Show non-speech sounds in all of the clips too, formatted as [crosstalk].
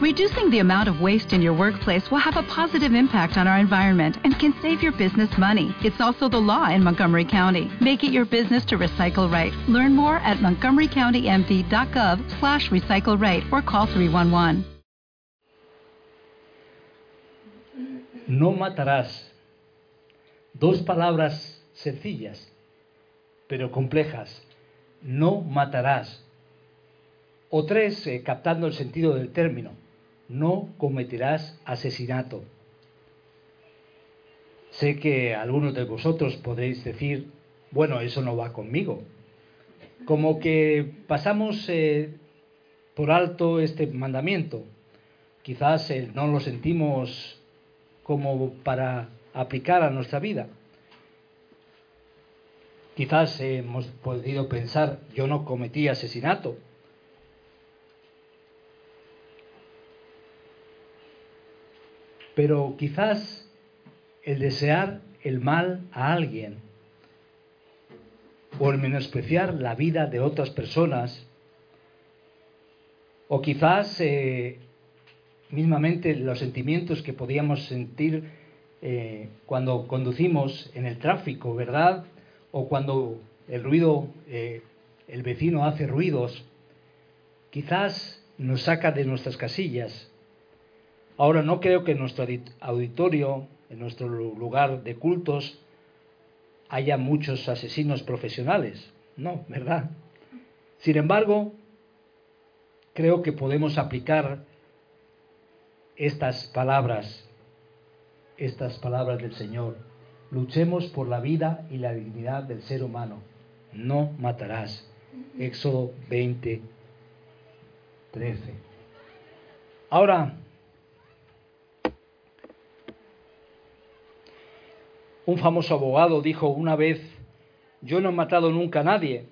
Reducing the amount of waste in your workplace will have a positive impact on our environment and can save your business money. It's also the law in Montgomery County. Make it your business to recycle right. Learn more at montgomerycountymd.gov slash recycle right or call 311. No matarás. Dos palabras sencillas, pero complejas. No matarás. O tres, eh, captando el sentido del término. No cometerás asesinato. Sé que algunos de vosotros podréis decir, bueno, eso no va conmigo. Como que pasamos eh, por alto este mandamiento. Quizás eh, no lo sentimos como para aplicar a nuestra vida. Quizás hemos podido pensar, yo no cometí asesinato. Pero quizás el desear el mal a alguien o el menospreciar la vida de otras personas o quizás eh, mismamente los sentimientos que podíamos sentir eh, cuando conducimos en el tráfico, ¿verdad? O cuando el ruido, eh, el vecino hace ruidos, quizás nos saca de nuestras casillas. Ahora no creo que en nuestro auditorio, en nuestro lugar de cultos, haya muchos asesinos profesionales, no, ¿verdad? Sin embargo, creo que podemos aplicar estas palabras, estas palabras del Señor. Luchemos por la vida y la dignidad del ser humano. No matarás. Éxodo 20, 13. Ahora, un famoso abogado dijo una vez, yo no he matado nunca a nadie,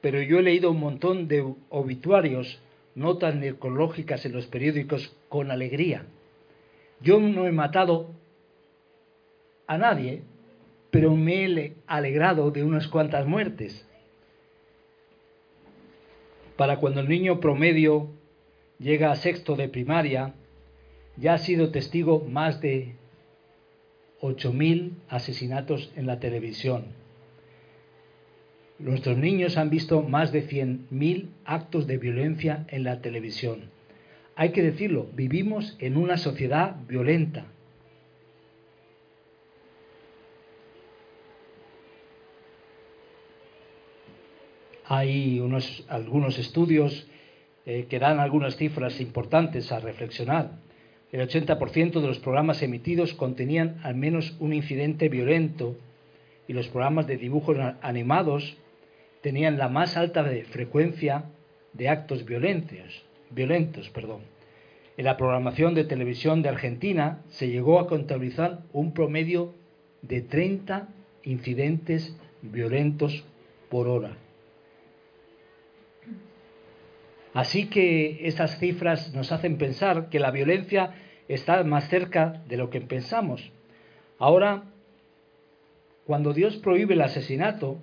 pero yo he leído un montón de obituarios notas necrológicas en los periódicos con alegría. Yo no he matado a nadie, pero me he alegrado de unas cuantas muertes. Para cuando el niño promedio llega a sexto de primaria, ya ha sido testigo más de 8.000 asesinatos en la televisión Nuestros niños han visto más de 100.000 actos de violencia en la televisión. Hay que decirlo, vivimos en una sociedad violenta. Hay unos, algunos estudios eh, que dan algunas cifras importantes a reflexionar. El 80% de los programas emitidos contenían al menos un incidente violento y los programas de dibujos animados tenían la más alta frecuencia de actos violentos. violentos perdón. En la programación de televisión de Argentina se llegó a contabilizar un promedio de 30 incidentes violentos por hora. Así que esas cifras nos hacen pensar que la violencia está más cerca de lo que pensamos. Ahora, cuando Dios prohíbe el asesinato,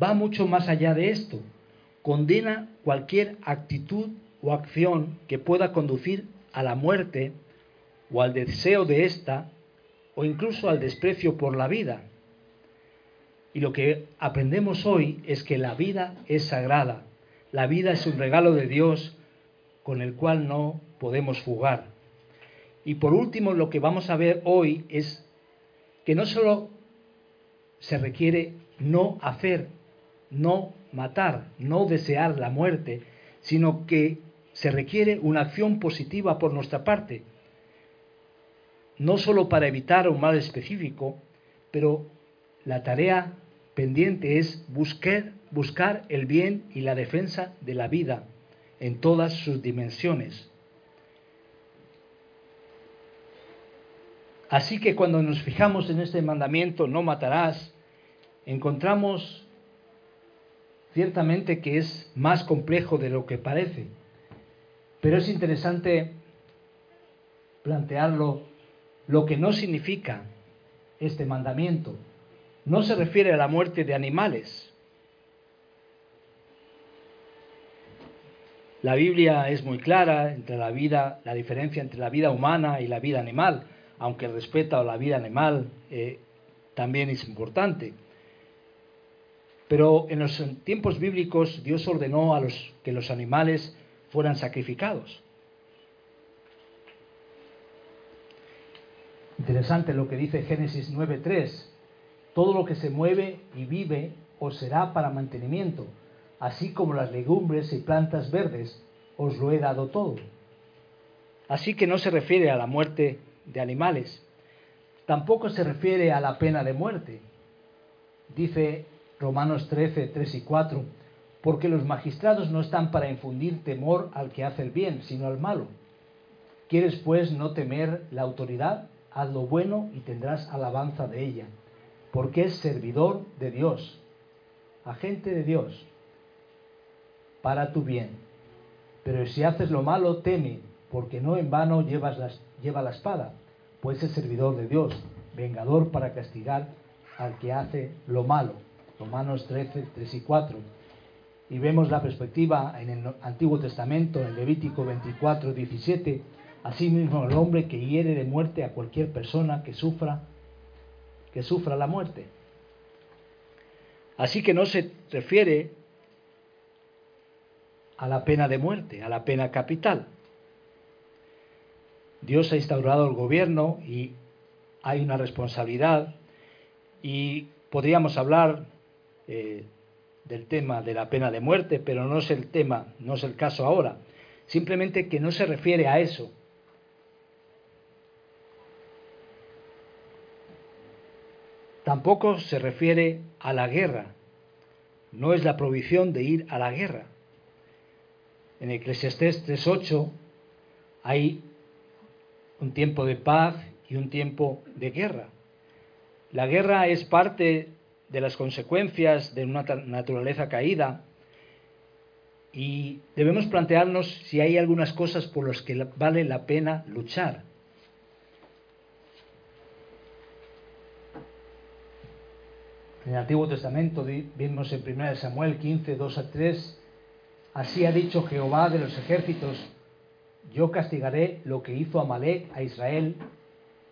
va mucho más allá de esto. Condena cualquier actitud o acción que pueda conducir a la muerte o al deseo de ésta o incluso al desprecio por la vida. Y lo que aprendemos hoy es que la vida es sagrada, la vida es un regalo de Dios con el cual no podemos jugar. Y por último, lo que vamos a ver hoy es que no solo se requiere no hacer no matar, no desear la muerte, sino que se requiere una acción positiva por nuestra parte, no solo para evitar un mal específico, pero la tarea pendiente es buscar, buscar el bien y la defensa de la vida en todas sus dimensiones. Así que cuando nos fijamos en este mandamiento, no matarás, encontramos Ciertamente que es más complejo de lo que parece, pero es interesante plantearlo lo que no significa este mandamiento. No se refiere a la muerte de animales. La Biblia es muy clara entre la vida, la diferencia entre la vida humana y la vida animal, aunque el respeto a la vida animal eh, también es importante. Pero en los tiempos bíblicos Dios ordenó a los que los animales fueran sacrificados. Interesante lo que dice Génesis 9:3. Todo lo que se mueve y vive os será para mantenimiento, así como las legumbres y plantas verdes, os lo he dado todo. Así que no se refiere a la muerte de animales, tampoco se refiere a la pena de muerte. Dice Romanos 13, 3 y 4, porque los magistrados no están para infundir temor al que hace el bien, sino al malo. ¿Quieres pues no temer la autoridad? Haz lo bueno y tendrás alabanza de ella, porque es servidor de Dios, agente de Dios, para tu bien. Pero si haces lo malo, teme, porque no en vano llevas lleva la espada, pues es servidor de Dios, vengador para castigar al que hace lo malo. Romanos 13, 3 y 4. Y vemos la perspectiva en el Antiguo Testamento, en Levítico 24, 17. Asimismo, el hombre que hiere de muerte a cualquier persona que sufra, que sufra la muerte. Así que no se refiere a la pena de muerte, a la pena capital. Dios ha instaurado el gobierno y hay una responsabilidad y podríamos hablar eh, del tema de la pena de muerte, pero no es el tema, no es el caso ahora. Simplemente que no se refiere a eso. Tampoco se refiere a la guerra. No es la provisión de ir a la guerra. En Eclesiastés 3.8 hay un tiempo de paz y un tiempo de guerra. La guerra es parte de las consecuencias de una naturaleza caída y debemos plantearnos si hay algunas cosas por las que vale la pena luchar. En el Antiguo Testamento vimos en 1 Samuel 15, 2 a 3, así ha dicho Jehová de los ejércitos, yo castigaré lo que hizo Amalek a Israel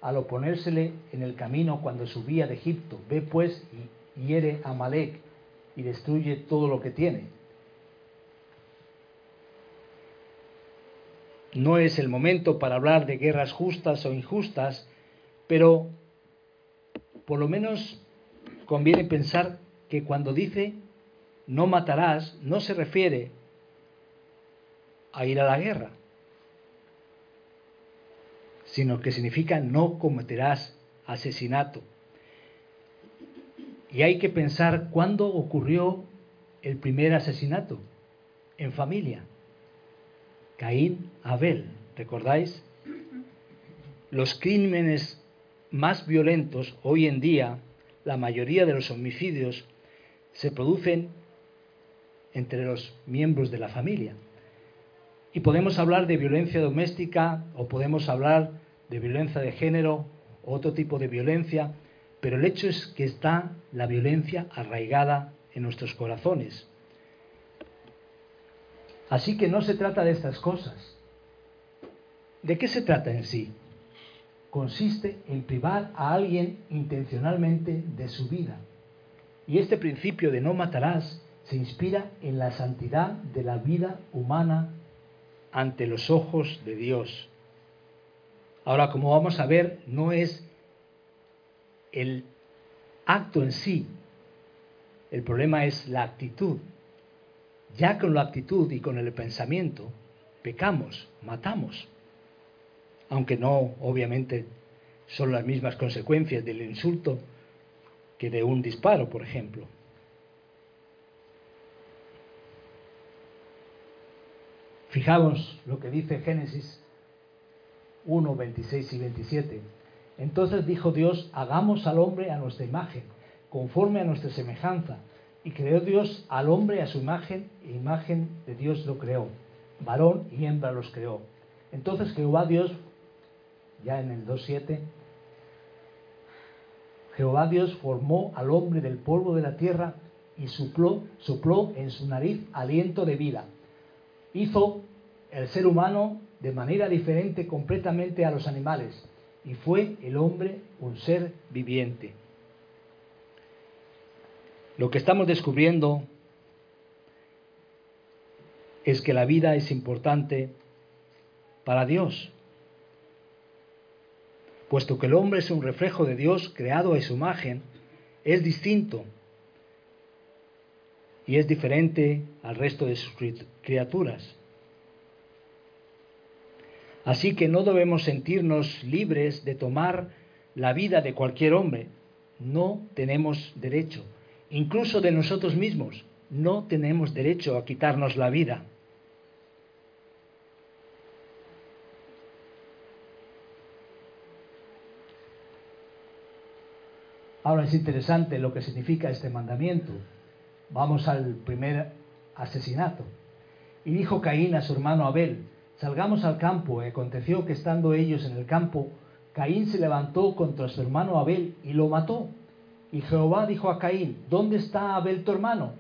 al oponérsele en el camino cuando subía de Egipto. Ve pues y hiere a Malek y destruye todo lo que tiene. No es el momento para hablar de guerras justas o injustas, pero por lo menos conviene pensar que cuando dice no matarás, no se refiere a ir a la guerra, sino que significa no cometerás asesinato. Y hay que pensar cuándo ocurrió el primer asesinato en familia. Caín, Abel, ¿recordáis? Los crímenes más violentos hoy en día, la mayoría de los homicidios, se producen entre los miembros de la familia. Y podemos hablar de violencia doméstica o podemos hablar de violencia de género, otro tipo de violencia, pero el hecho es que está la violencia arraigada en nuestros corazones. Así que no se trata de estas cosas. ¿De qué se trata en sí? Consiste en privar a alguien intencionalmente de su vida. Y este principio de no matarás se inspira en la santidad de la vida humana ante los ojos de Dios. Ahora, como vamos a ver, no es el acto en sí. El problema es la actitud. Ya con la actitud y con el pensamiento, pecamos, matamos. Aunque no, obviamente, son las mismas consecuencias del insulto que de un disparo, por ejemplo. Fijaos lo que dice Génesis 1, 26 y 27. Entonces dijo Dios, hagamos al hombre a nuestra imagen, conforme a nuestra semejanza. Y creó Dios al hombre a su imagen, e imagen de Dios lo creó. Varón y hembra los creó. Entonces Jehová Dios, ya en el 2.7, Jehová Dios formó al hombre del polvo de la tierra y sopló, sopló en su nariz aliento de vida. Hizo el ser humano de manera diferente completamente a los animales y fue el hombre un ser viviente. Lo que estamos descubriendo es que la vida es importante para Dios, puesto que el hombre es un reflejo de Dios creado a su imagen, es distinto y es diferente al resto de sus criaturas. Así que no debemos sentirnos libres de tomar la vida de cualquier hombre. No tenemos derecho, incluso de nosotros mismos, no tenemos derecho a quitarnos la vida. Ahora es interesante lo que significa este mandamiento. Vamos al primer asesinato. Y dijo Caín a su hermano Abel, salgamos al campo. Y aconteció que estando ellos en el campo, Caín se levantó contra su hermano Abel y lo mató. Y Jehová dijo a Caín, ¿dónde está Abel tu hermano?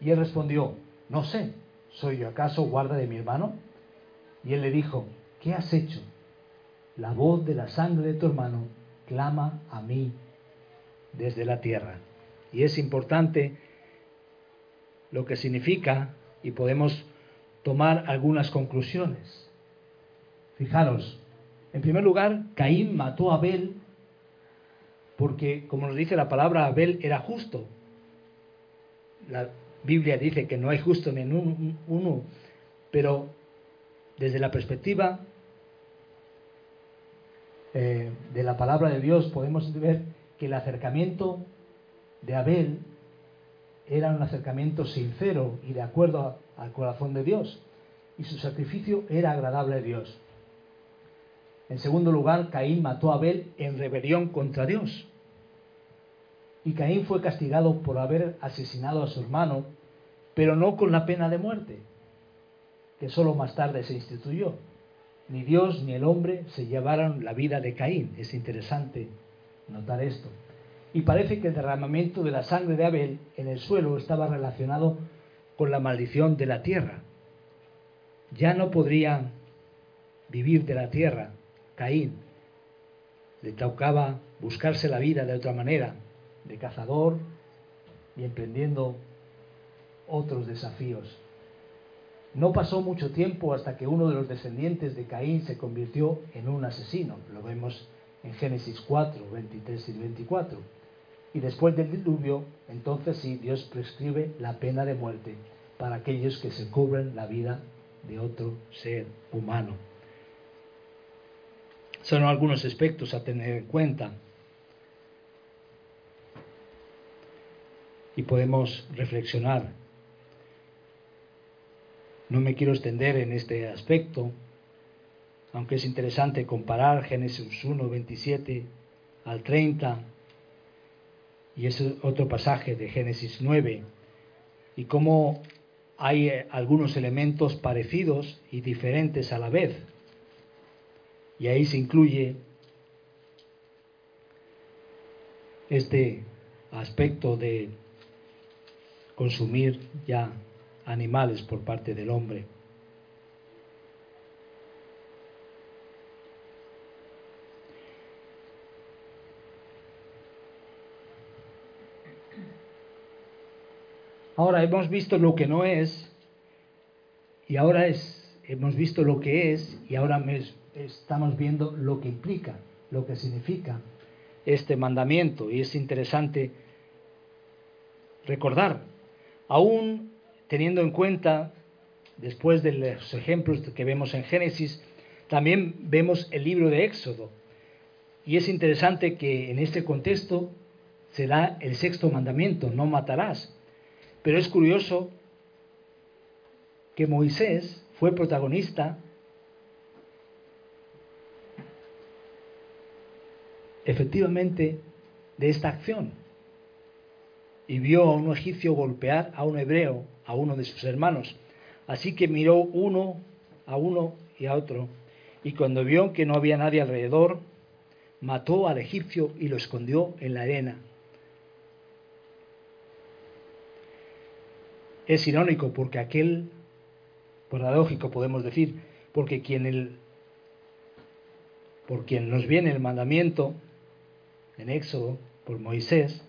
Y él respondió, no sé, ¿soy yo acaso guarda de mi hermano? Y él le dijo, ¿qué has hecho? La voz de la sangre de tu hermano clama a mí desde la tierra. Y es importante lo que significa y podemos tomar algunas conclusiones. Fijaros, en primer lugar, Caín mató a Abel porque, como nos dice la palabra, Abel era justo. La Biblia dice que no hay justo ni en uno, pero desde la perspectiva eh, de la palabra de Dios podemos ver que el acercamiento de Abel era un acercamiento sincero y de acuerdo al corazón de Dios, y su sacrificio era agradable a Dios. En segundo lugar, Caín mató a Abel en rebelión contra Dios. Y Caín fue castigado por haber asesinado a su hermano, pero no con la pena de muerte, que solo más tarde se instituyó. Ni Dios ni el hombre se llevaron la vida de Caín. Es interesante notar esto. Y parece que el derramamiento de la sangre de Abel en el suelo estaba relacionado con la maldición de la tierra. Ya no podría vivir de la tierra Caín. Le tocaba buscarse la vida de otra manera, de cazador y emprendiendo otros desafíos. No pasó mucho tiempo hasta que uno de los descendientes de Caín se convirtió en un asesino. Lo vemos en Génesis 4, 23 y 24. Y después del diluvio, entonces sí, Dios prescribe la pena de muerte para aquellos que se cubren la vida de otro ser humano. Son algunos aspectos a tener en cuenta. Y podemos reflexionar. No me quiero extender en este aspecto, aunque es interesante comparar Génesis 1, 27 al 30 y ese otro pasaje de Génesis 9 y cómo hay eh, algunos elementos parecidos y diferentes a la vez. Y ahí se incluye este aspecto de consumir ya animales por parte del hombre. Ahora hemos visto lo que no es y ahora es, hemos visto lo que es y ahora estamos viendo lo que implica, lo que significa este mandamiento. Y es interesante recordar, aún teniendo en cuenta, después de los ejemplos que vemos en Génesis, también vemos el libro de Éxodo. Y es interesante que en este contexto se da el sexto mandamiento, no matarás. Pero es curioso que Moisés fue protagonista efectivamente de esta acción y vio a un egipcio golpear a un hebreo, a uno de sus hermanos. Así que miró uno a uno y a otro, y cuando vio que no había nadie alrededor, mató al egipcio y lo escondió en la arena. Es irónico porque aquel paradójico podemos decir, porque quien, el, por quien nos viene el mandamiento en Éxodo, por Moisés,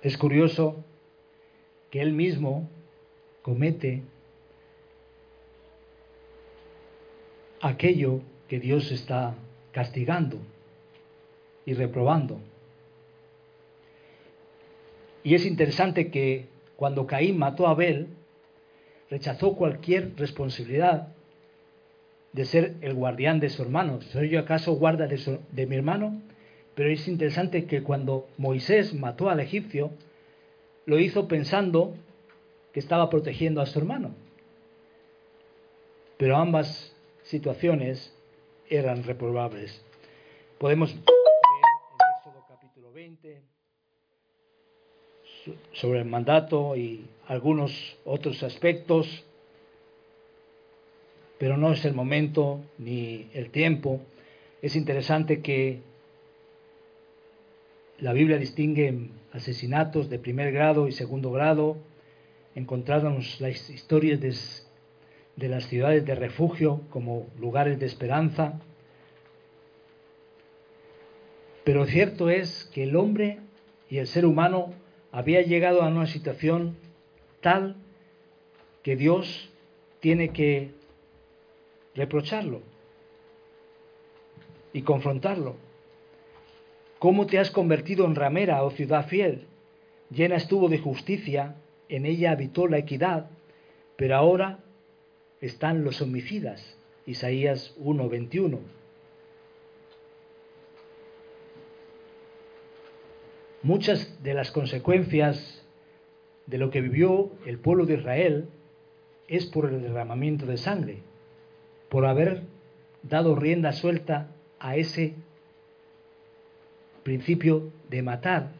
es curioso que él mismo comete aquello que Dios está castigando y reprobando. Y es interesante que cuando Caín mató a Abel, rechazó cualquier responsabilidad de ser el guardián de su hermano. ¿Soy yo acaso guarda de, de mi hermano? Pero es interesante que cuando Moisés mató al egipcio, lo hizo pensando que estaba protegiendo a su hermano. Pero ambas situaciones eran reprobables. Podemos sobre el mandato y algunos otros aspectos, pero no es el momento ni el tiempo. Es interesante que la Biblia distingue asesinatos de primer grado y segundo grado. Encontramos las historias de, de las ciudades de refugio como lugares de esperanza. Pero cierto es que el hombre y el ser humano había llegado a una situación tal que Dios tiene que reprocharlo y confrontarlo. ¿Cómo te has convertido en ramera, oh ciudad fiel? Llena estuvo de justicia, en ella habitó la equidad, pero ahora están los homicidas. Isaías 1:21. Muchas de las consecuencias de lo que vivió el pueblo de Israel es por el derramamiento de sangre, por haber dado rienda suelta a ese principio de matar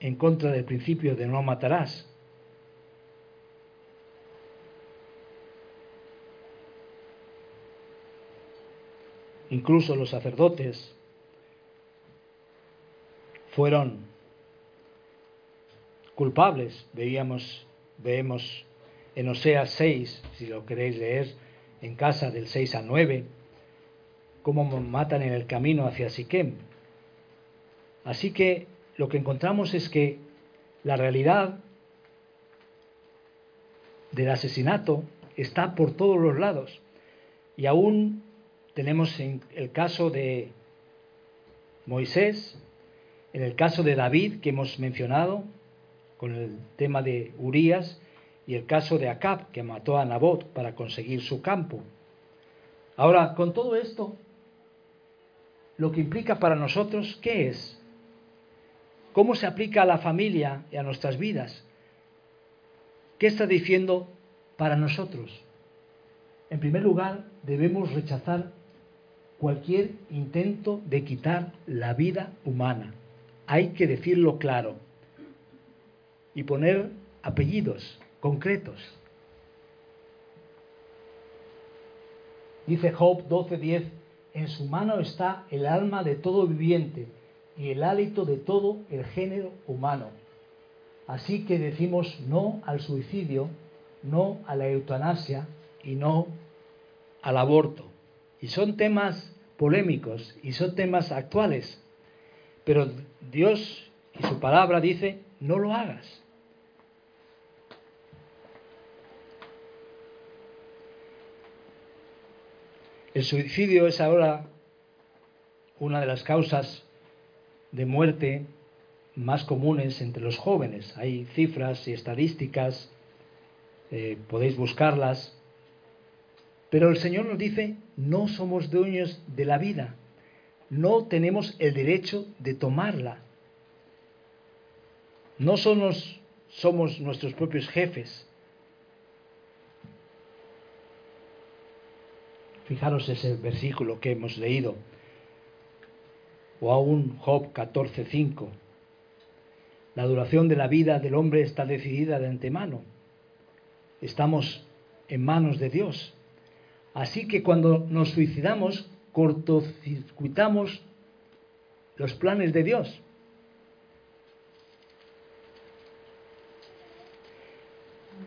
en contra del principio de no matarás. Incluso los sacerdotes fueron culpables. Veíamos, vemos en Oseas 6, si lo queréis leer en casa del 6 al 9, cómo matan en el camino hacia Siquem. Así que lo que encontramos es que la realidad del asesinato está por todos los lados. Y aún tenemos en el caso de Moisés, en el caso de David que hemos mencionado, con el tema de Urías, y el caso de Acab que mató a Nabot para conseguir su campo. Ahora, con todo esto, lo que implica para nosotros, ¿qué es? ¿Cómo se aplica a la familia y a nuestras vidas? ¿Qué está diciendo para nosotros? En primer lugar, debemos rechazar cualquier intento de quitar la vida humana hay que decirlo claro y poner apellidos concretos. Dice Job 12:10, en su mano está el alma de todo viviente y el hálito de todo el género humano. Así que decimos no al suicidio, no a la eutanasia y no al aborto. Y son temas polémicos y son temas actuales. Pero Dios y su palabra dice, no lo hagas. El suicidio es ahora una de las causas de muerte más comunes entre los jóvenes. Hay cifras y estadísticas, eh, podéis buscarlas, pero el Señor nos dice, no somos dueños de la vida, no tenemos el derecho de tomarla. No somos, somos nuestros propios jefes. Fijaros ese versículo que hemos leído. O aún Job 14:5. La duración de la vida del hombre está decidida de antemano. Estamos en manos de Dios. Así que cuando nos suicidamos, cortocircuitamos los planes de Dios.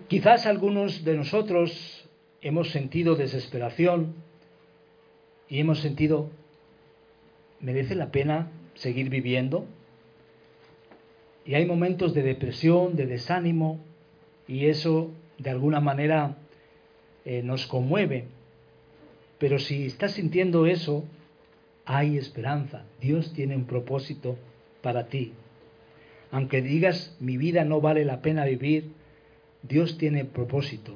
Quizás algunos de nosotros hemos sentido desesperación y hemos sentido, ¿merece la pena seguir viviendo? Y hay momentos de depresión, de desánimo, y eso de alguna manera eh, nos conmueve. Pero si estás sintiendo eso, hay esperanza. Dios tiene un propósito para ti. Aunque digas mi vida no vale la pena vivir, Dios tiene propósito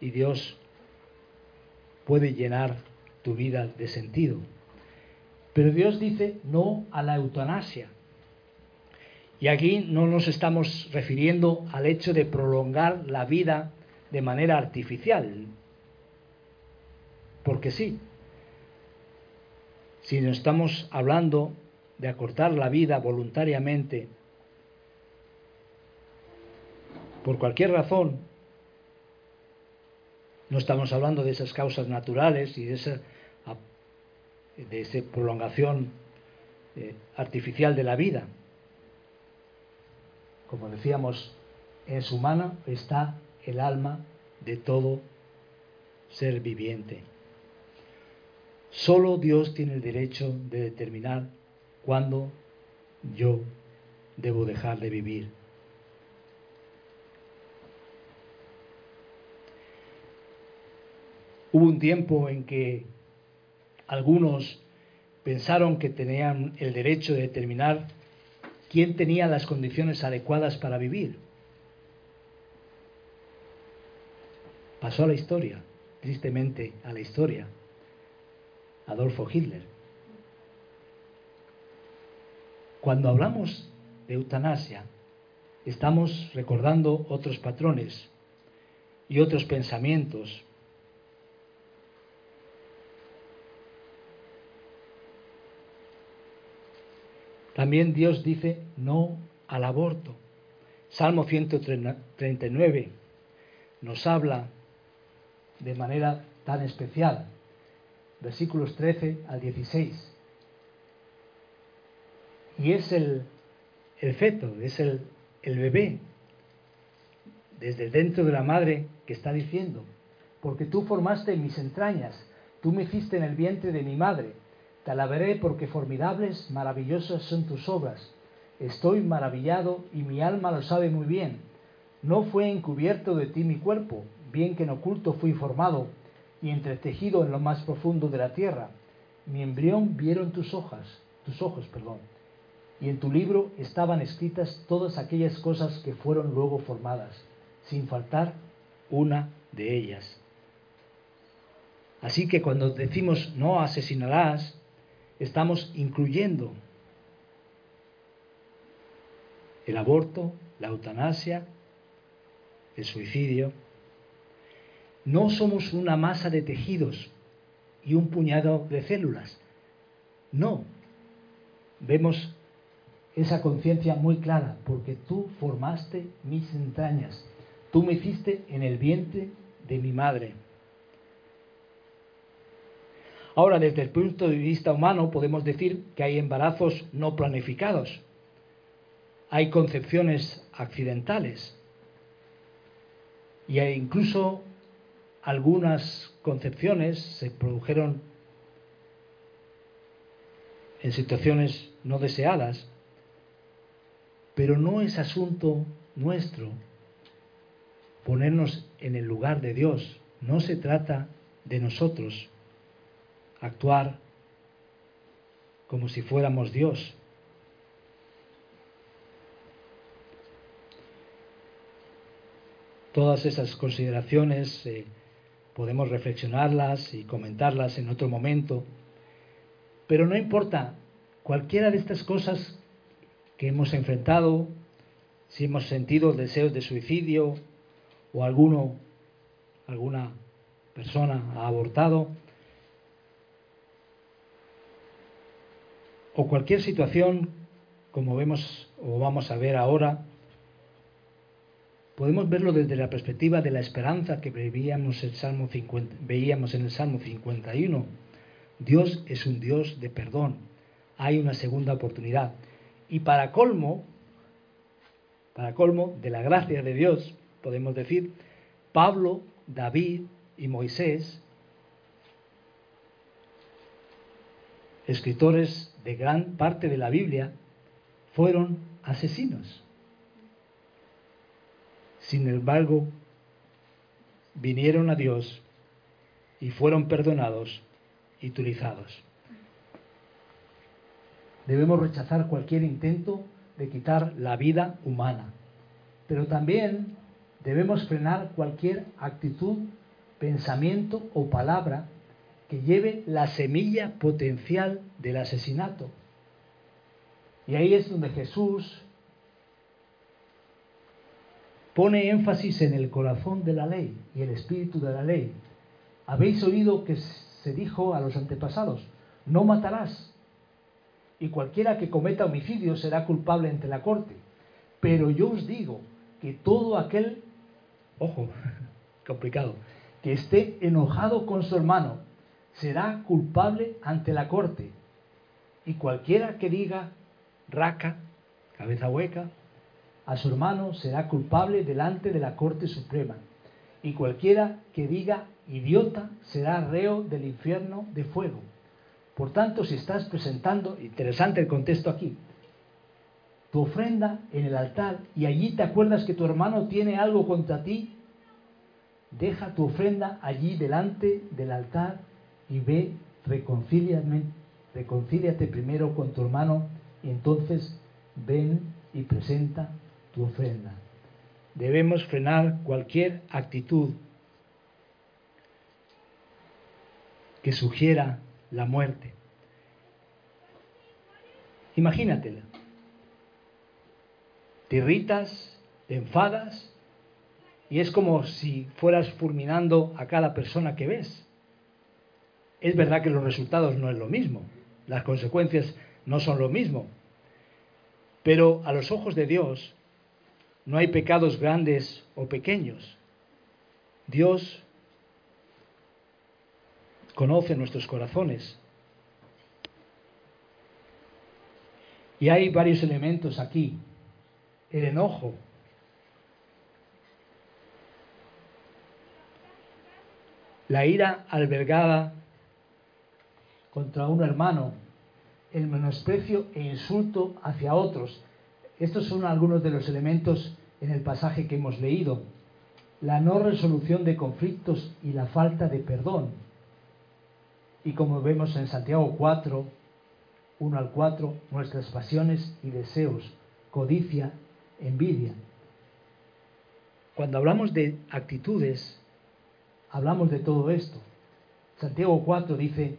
y Dios puede llenar tu vida de sentido. Pero Dios dice no a la eutanasia. Y aquí no nos estamos refiriendo al hecho de prolongar la vida de manera artificial, porque sí, si no estamos hablando de acortar la vida voluntariamente por cualquier razón, no estamos hablando de esas causas naturales y de esa, de esa prolongación eh, artificial de la vida. Como decíamos, en su mano está el alma de todo ser viviente. Solo Dios tiene el derecho de determinar cuándo yo debo dejar de vivir. Hubo un tiempo en que algunos pensaron que tenían el derecho de determinar quién tenía las condiciones adecuadas para vivir. Pasó a la historia, tristemente a la historia. Adolfo Hitler. Cuando hablamos de eutanasia, estamos recordando otros patrones y otros pensamientos. También Dios dice no al aborto. Salmo 139 nos habla de manera tan especial versículos 13 al 16. Y es el, el feto, es el, el bebé, desde dentro de la madre, que está diciendo, porque tú formaste mis entrañas, tú me hiciste en el vientre de mi madre, te alabaré porque formidables, maravillosas son tus obras. Estoy maravillado y mi alma lo sabe muy bien. No fue encubierto de ti mi cuerpo, bien que en oculto fui formado y entretejido en lo más profundo de la tierra. Mi embrión vieron tus hojas, tus ojos, perdón, y en tu libro estaban escritas todas aquellas cosas que fueron luego formadas, sin faltar una de ellas. Así que cuando decimos no asesinarás, estamos incluyendo el aborto, la eutanasia, el suicidio, no somos una masa de tejidos y un puñado de células. No. Vemos esa conciencia muy clara, porque tú formaste mis entrañas. Tú me hiciste en el vientre de mi madre. Ahora, desde el punto de vista humano, podemos decir que hay embarazos no planificados. Hay concepciones accidentales. Y hay incluso algunas concepciones se produjeron en situaciones no deseadas, pero no es asunto nuestro ponernos en el lugar de Dios. No se trata de nosotros actuar como si fuéramos Dios. Todas esas consideraciones eh, podemos reflexionarlas y comentarlas en otro momento, pero no importa, cualquiera de estas cosas que hemos enfrentado, si hemos sentido deseos de suicidio o alguno, alguna persona ha abortado, o cualquier situación como vemos o vamos a ver ahora, podemos verlo desde la perspectiva de la esperanza que veíamos, el Salmo 50, veíamos en el Salmo 51. Dios es un Dios de perdón. Hay una segunda oportunidad. Y para colmo, para colmo de la gracia de Dios, podemos decir, Pablo, David y Moisés, escritores gran parte de la Biblia, fueron asesinos. Sin embargo, vinieron a Dios y fueron perdonados y utilizados. Debemos rechazar cualquier intento de quitar la vida humana, pero también debemos frenar cualquier actitud, pensamiento o palabra que lleve la semilla potencial del asesinato. Y ahí es donde Jesús pone énfasis en el corazón de la ley y el espíritu de la ley. Habéis oído que se dijo a los antepasados, no matarás, y cualquiera que cometa homicidio será culpable ante la corte. Pero yo os digo que todo aquel, ojo, [laughs] complicado, que esté enojado con su hermano será culpable ante la corte. Y cualquiera que diga raca, cabeza hueca, a su hermano será culpable delante de la Corte Suprema, y cualquiera que diga idiota será reo del infierno de fuego. Por tanto, si estás presentando, interesante el contexto aquí, tu ofrenda en el altar y allí te acuerdas que tu hermano tiene algo contra ti, deja tu ofrenda allí delante del altar y ve, reconcíliate primero con tu hermano y entonces ven y presenta ofrenda. Debemos frenar cualquier actitud que sugiera la muerte. Imagínatela. Te irritas, te enfadas y es como si fueras fulminando a cada persona que ves. Es verdad que los resultados no es lo mismo, las consecuencias no son lo mismo, pero a los ojos de Dios no hay pecados grandes o pequeños. Dios conoce nuestros corazones. Y hay varios elementos aquí. El enojo. La ira albergada contra un hermano. El menosprecio e insulto hacia otros. Estos son algunos de los elementos en el pasaje que hemos leído. La no resolución de conflictos y la falta de perdón. Y como vemos en Santiago 4, 1 al 4, nuestras pasiones y deseos, codicia, envidia. Cuando hablamos de actitudes, hablamos de todo esto. Santiago 4 dice,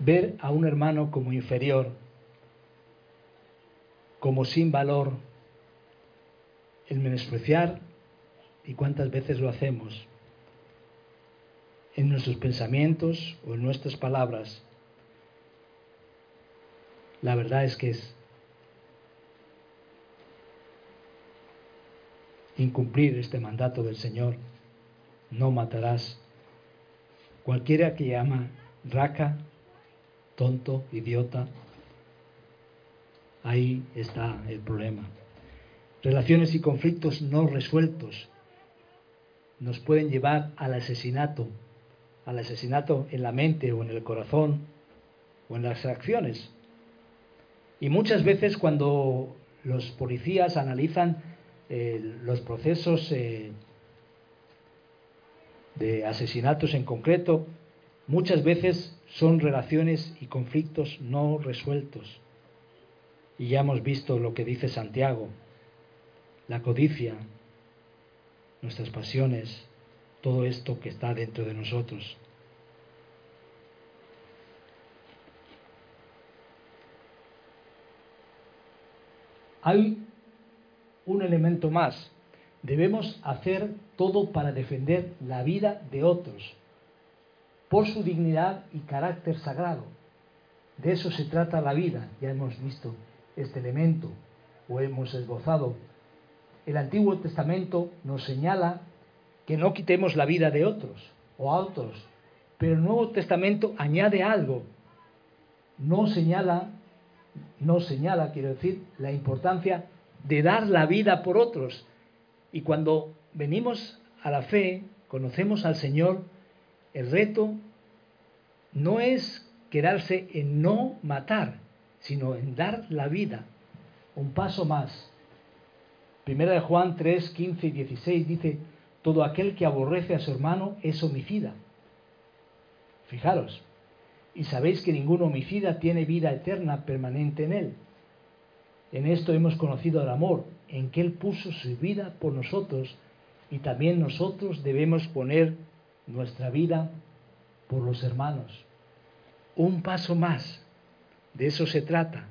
Ver a un hermano como inferior como sin valor, el menospreciar, y cuántas veces lo hacemos, en nuestros pensamientos o en nuestras palabras, la verdad es que es incumplir este mandato del Señor, no matarás. Cualquiera que llama raca, tonto, idiota, Ahí está el problema. Relaciones y conflictos no resueltos nos pueden llevar al asesinato, al asesinato en la mente o en el corazón o en las acciones. Y muchas veces cuando los policías analizan eh, los procesos eh, de asesinatos en concreto, muchas veces son relaciones y conflictos no resueltos. Y ya hemos visto lo que dice Santiago, la codicia, nuestras pasiones, todo esto que está dentro de nosotros. Hay un elemento más. Debemos hacer todo para defender la vida de otros, por su dignidad y carácter sagrado. De eso se trata la vida, ya hemos visto este elemento o hemos esbozado. El Antiguo Testamento nos señala que no quitemos la vida de otros o a otros, pero el Nuevo Testamento añade algo. No señala, no señala, quiero decir, la importancia de dar la vida por otros. Y cuando venimos a la fe, conocemos al Señor, el reto no es quedarse en no matar, sino en dar la vida. Un paso más. Primera de Juan 3, 15 y 16 dice, todo aquel que aborrece a su hermano es homicida. Fijaros, y sabéis que ningún homicida tiene vida eterna permanente en él. En esto hemos conocido el amor, en que Él puso su vida por nosotros y también nosotros debemos poner nuestra vida por los hermanos. Un paso más, de eso se trata.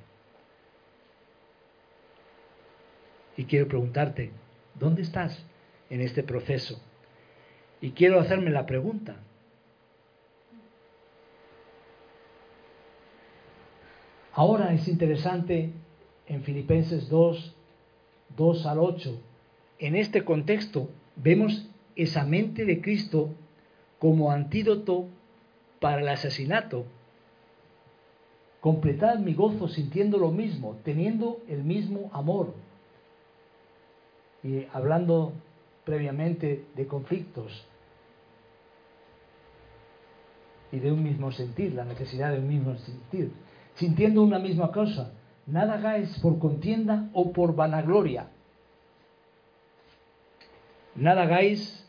Y quiero preguntarte, ¿dónde estás en este proceso? Y quiero hacerme la pregunta, Ahora es interesante en Filipenses 2, 2 al 8, en este contexto vemos esa mente de Cristo como antídoto para el asesinato. Completad mi gozo sintiendo lo mismo, teniendo el mismo amor. Y hablando previamente de conflictos y de un mismo sentir, la necesidad de un mismo sentir, sintiendo una misma cosa, Nada hagáis por contienda o por vanagloria. Nada hagáis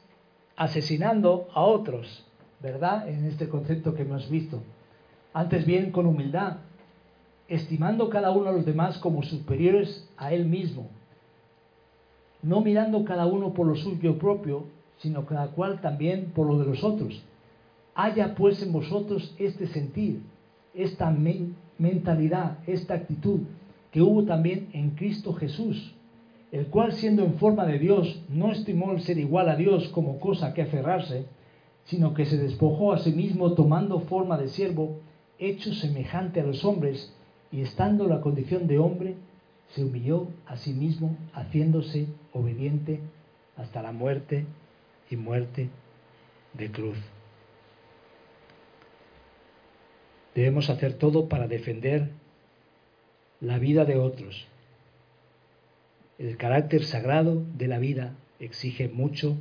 asesinando a otros, ¿verdad? En este concepto que hemos visto. Antes bien con humildad, estimando cada uno a los demás como superiores a él mismo, no mirando cada uno por lo suyo propio, sino cada cual también por lo de los otros. Haya pues en vosotros este sentir, esta mentalidad, esta actitud que hubo también en Cristo Jesús, el cual siendo en forma de Dios no estimó el ser igual a Dios como cosa que aferrarse, sino que se despojó a sí mismo tomando forma de siervo, hecho semejante a los hombres, y estando en la condición de hombre, se humilló a sí mismo, haciéndose obediente hasta la muerte y muerte de cruz. Debemos hacer todo para defender la vida de otros. El carácter sagrado de la vida exige mucho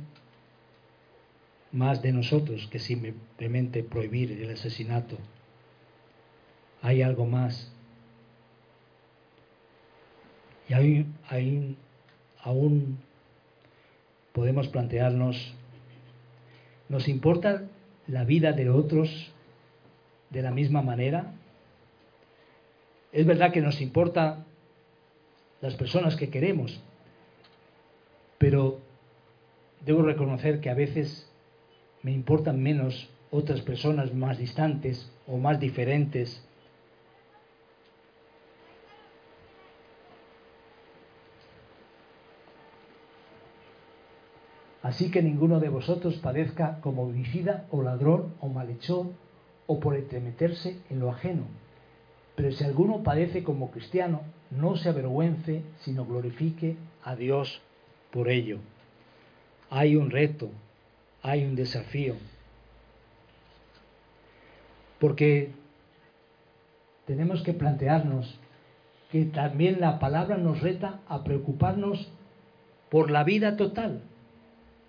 más de nosotros que simplemente prohibir el asesinato. Hay algo más. Y hay, aún podemos plantearnos, ¿nos importa la vida de otros de la misma manera? Es verdad que nos importa las personas que queremos, pero debo reconocer que a veces me importan menos otras personas más distantes o más diferentes. Así que ninguno de vosotros padezca como homicida o ladrón o malhechor o por entremeterse en lo ajeno. Pero si alguno padece como cristiano, no se avergüence, sino glorifique a Dios por ello. Hay un reto, hay un desafío. Porque tenemos que plantearnos que también la palabra nos reta a preocuparnos por la vida total.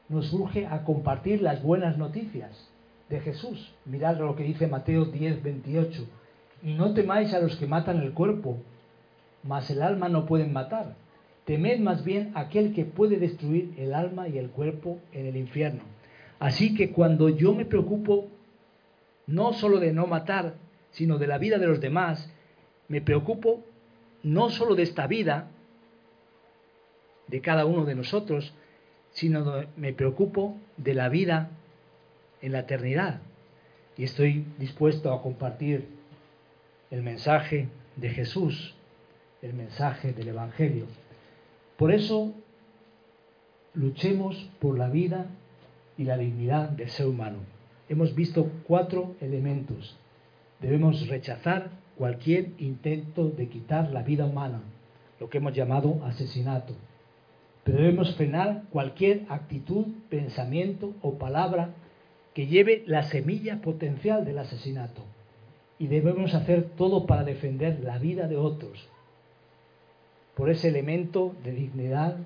Nos urge a compartir las buenas noticias de Jesús. Mirad lo que dice Mateo 10, 28. No temáis a los que matan el cuerpo, mas el alma no pueden matar. Temed más bien aquel que puede destruir el alma y el cuerpo en el infierno. Así que cuando yo me preocupo no solo de no matar, sino de la vida de los demás, me preocupo no solo de esta vida, de cada uno de nosotros, sino me preocupo de la vida en la eternidad. Y estoy dispuesto a compartir el mensaje de Jesús, el mensaje del Evangelio. Por eso luchemos por la vida y la dignidad del ser humano. Hemos visto cuatro elementos. Debemos rechazar cualquier intento de quitar la vida humana, lo que hemos llamado asesinato. Pero debemos frenar cualquier actitud, pensamiento o palabra que lleve la semilla potencial del asesinato. Y debemos hacer todo para defender la vida de otros, por ese elemento de dignidad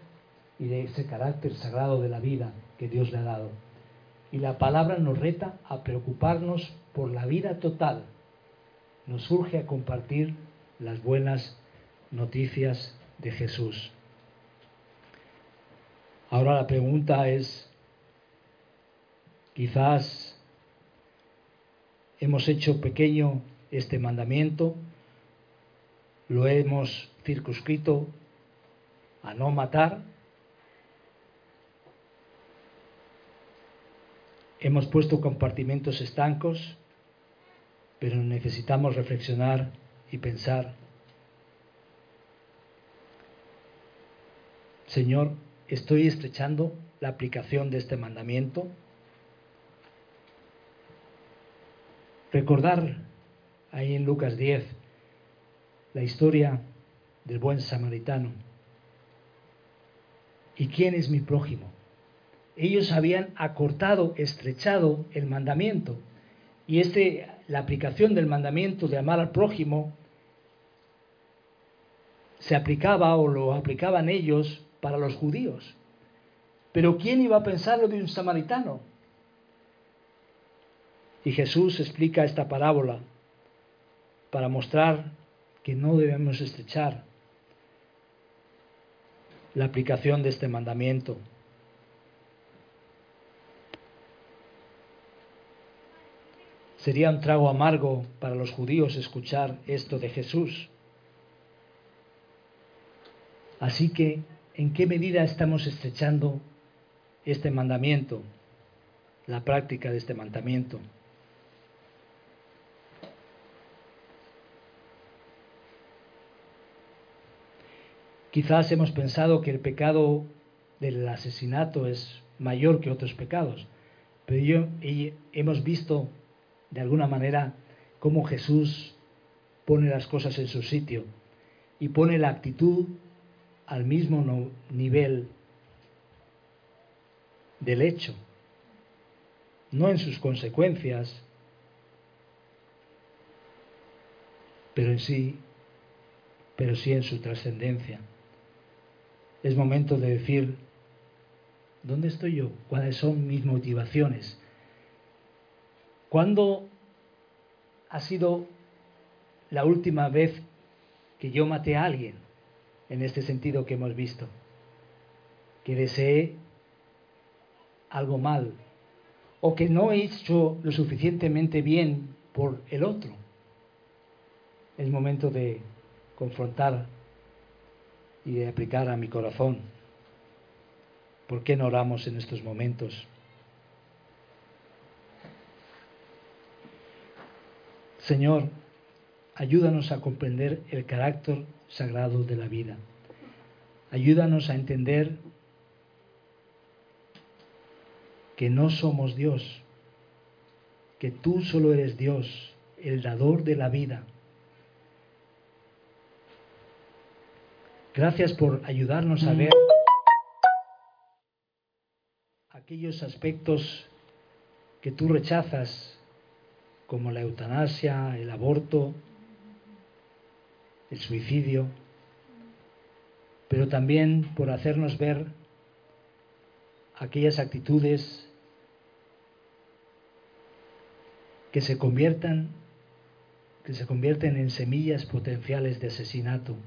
y de ese carácter sagrado de la vida que Dios le ha dado. Y la palabra nos reta a preocuparnos por la vida total. Nos urge a compartir las buenas noticias de Jesús. Ahora la pregunta es, quizás hemos hecho pequeño este mandamiento, lo hemos circunscrito a no matar, hemos puesto compartimentos estancos, pero necesitamos reflexionar y pensar, Señor, ¿estoy estrechando la aplicación de este mandamiento? Recordar ahí en Lucas 10 la historia del buen samaritano. ¿Y quién es mi prójimo? Ellos habían acortado, estrechado el mandamiento. Y este, la aplicación del mandamiento de amar al prójimo se aplicaba o lo aplicaban ellos para los judíos. Pero ¿quién iba a pensar lo de un samaritano? Y Jesús explica esta parábola para mostrar que no debemos estrechar la aplicación de este mandamiento. Sería un trago amargo para los judíos escuchar esto de Jesús. Así que, ¿en qué medida estamos estrechando este mandamiento, la práctica de este mandamiento? Quizás hemos pensado que el pecado del asesinato es mayor que otros pecados, pero yo, hemos visto de alguna manera cómo Jesús pone las cosas en su sitio y pone la actitud al mismo nivel del hecho, no en sus consecuencias, pero en sí, pero sí en su trascendencia es momento de decir, ¿dónde estoy yo? ¿Cuáles son mis motivaciones? ¿Cuándo ha sido la última vez que yo maté a alguien? En este sentido que hemos visto. Que deseé algo mal. O que no he hecho lo suficientemente bien por el otro. Es momento de confrontar y de aplicar a mi corazón. ¿Por qué no oramos en estos momentos? Señor, ayúdanos a comprender el carácter sagrado de la vida. Ayúdanos a entender que no somos Dios, que tú solo eres Dios, el dador de la vida Gracias por ayudarnos a ver aquellos aspectos que tú rechazas, como la eutanasia, el aborto, el suicidio, pero también por hacernos ver aquellas actitudes que se conviertan que se convierten en semillas potenciales de asesinato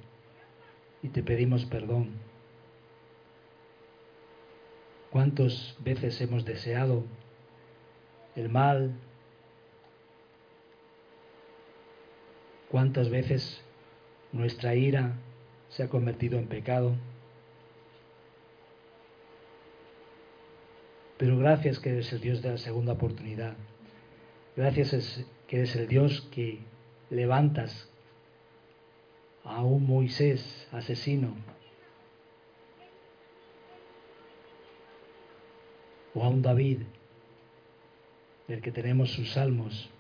y te pedimos perdón. ¿Cuántas veces hemos deseado el mal? ¿Cuántas veces nuestra ira se ha convertido en pecado? Pero gracias que eres el Dios de la segunda oportunidad. Gracias que eres el Dios que levantas a un Moisés asesino o a un David, del que tenemos sus salmos.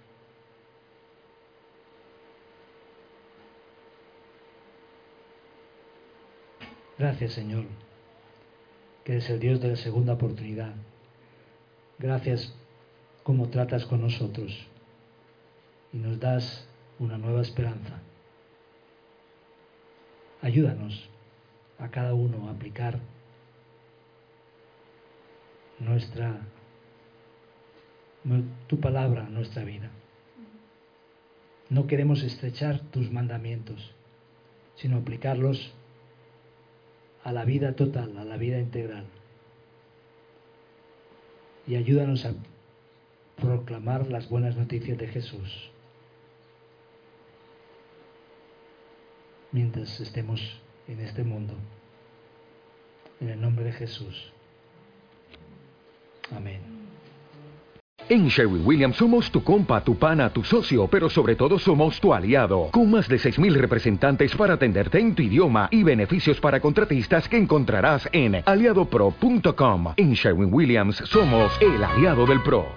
Gracias Señor, que eres el Dios de la segunda oportunidad. Gracias como tratas con nosotros y nos das una nueva esperanza. Ayúdanos a cada uno a aplicar nuestra tu palabra a nuestra vida. No queremos estrechar tus mandamientos, sino aplicarlos a la vida total, a la vida integral. Y ayúdanos a proclamar las buenas noticias de Jesús mientras estemos en este mundo. En el nombre de Jesús. Amén. En Sherwin Williams somos tu compa, tu pana, tu socio, pero sobre todo somos tu aliado, con más de 6.000 representantes para atenderte en tu idioma y beneficios para contratistas que encontrarás en aliadopro.com. En Sherwin Williams somos el aliado del PRO.